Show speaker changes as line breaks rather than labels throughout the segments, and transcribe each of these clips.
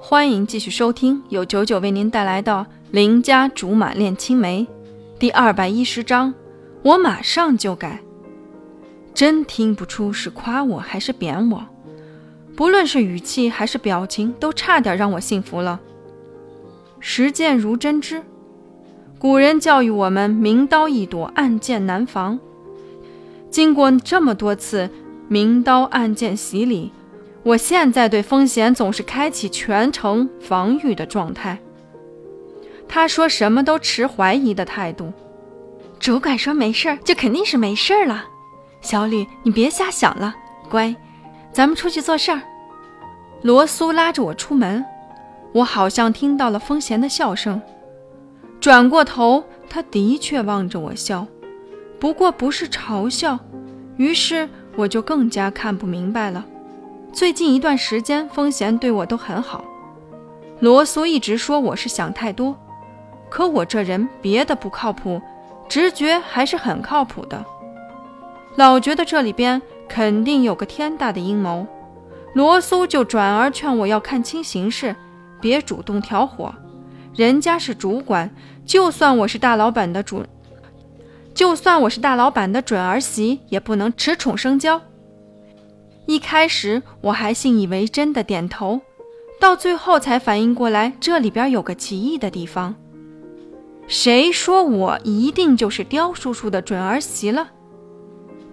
欢迎继续收听，由九九为您带来的《邻家竹马恋青梅》第二百一十章。我马上就改，真听不出是夸我还是贬我。不论是语气还是表情，都差点让我信服了。实践如针织，古人教育我们：明刀易躲，暗箭难防。经过这么多次明刀暗箭洗礼。我现在对风险总是开启全程防御的状态。他说什么都持怀疑的态度。
主管说没事儿，就肯定是没事儿了。小吕，你别瞎想了，乖，咱们出去做事儿。
罗苏拉着我出门，我好像听到了风贤的笑声。转过头，他的确望着我笑，不过不是嘲笑。于是我就更加看不明白了。最近一段时间，风贤对我都很好。罗苏一直说我是想太多，可我这人别的不靠谱，直觉还是很靠谱的。老觉得这里边肯定有个天大的阴谋，罗苏就转而劝我要看清形势，别主动挑火。人家是主管，就算我是大老板的主，就算我是大老板的准儿媳，也不能恃宠生骄。一开始我还信以为真的点头，到最后才反应过来，这里边有个奇异的地方。谁说我一定就是刁叔叔的准儿媳了？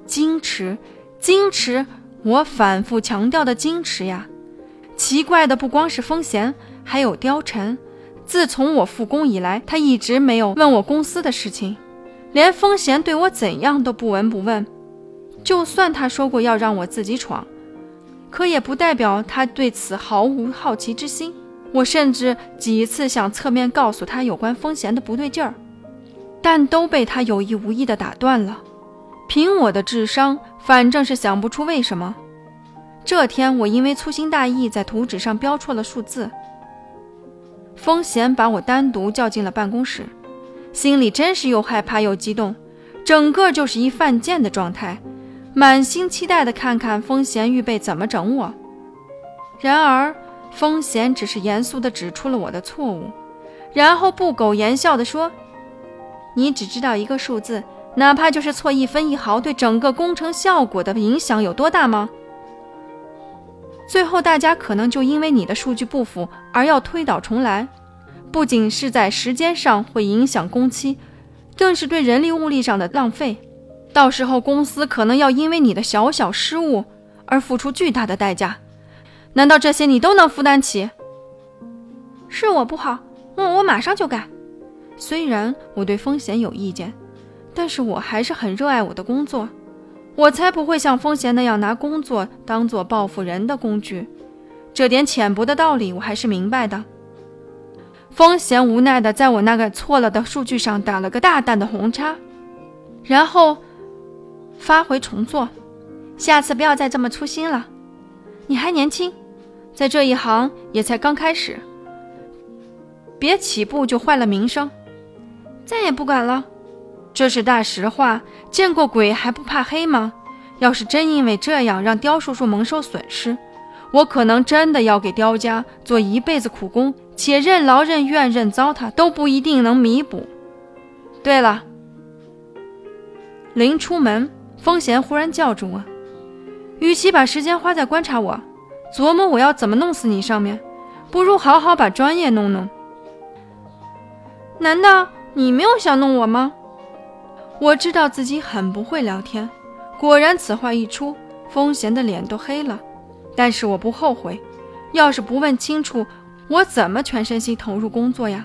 矜持，矜持，我反复强调的矜持呀！奇怪的不光是风贤，还有貂蝉。自从我复工以来，他一直没有问我公司的事情，连风贤对我怎样都不闻不问。就算他说过要让我自己闯，可也不代表他对此毫无好奇之心。我甚至几次想侧面告诉他有关风贤的不对劲儿，但都被他有意无意地打断了。凭我的智商，反正是想不出为什么。这天我因为粗心大意，在图纸上标错了数字。风贤把我单独叫进了办公室，心里真是又害怕又激动，整个就是一犯贱的状态。满心期待的看看风贤预备怎么整我，然而风贤只是严肃的指出了我的错误，然后不苟言笑的说：“你只知道一个数字，哪怕就是错一分一毫，对整个工程效果的影响有多大吗？最后大家可能就因为你的数据不符而要推倒重来，不仅是在时间上会影响工期，更是对人力物力上的浪费。”到时候公司可能要因为你的小小失误而付出巨大的代价，难道这些你都能负担起？
是我不好，我我马上就改。
虽然我对风险有意见，但是我还是很热爱我的工作，我才不会像风险那样拿工作当做报复人的工具。这点浅薄的道理我还是明白的。风险无奈的在我那个错了的数据上打了个大大的红叉，然后。发回重做，
下次不要再这么粗心了。你还年轻，
在这一行也才刚开始，别起步就坏了名声。
再也不敢了，
这是大实话。见过鬼还不怕黑吗？要是真因为这样让刁叔叔蒙受损失，我可能真的要给刁家做一辈子苦工，且任劳任怨、任糟蹋都不一定能弥补。对了，临出门。风贤忽然叫住我，与其把时间花在观察我、琢磨我要怎么弄死你上面，不如好好把专业弄弄。
难道你没有想弄我吗？
我知道自己很不会聊天，果然此话一出，风贤的脸都黑了。但是我不后悔，要是不问清楚，我怎么全身心投入工作呀？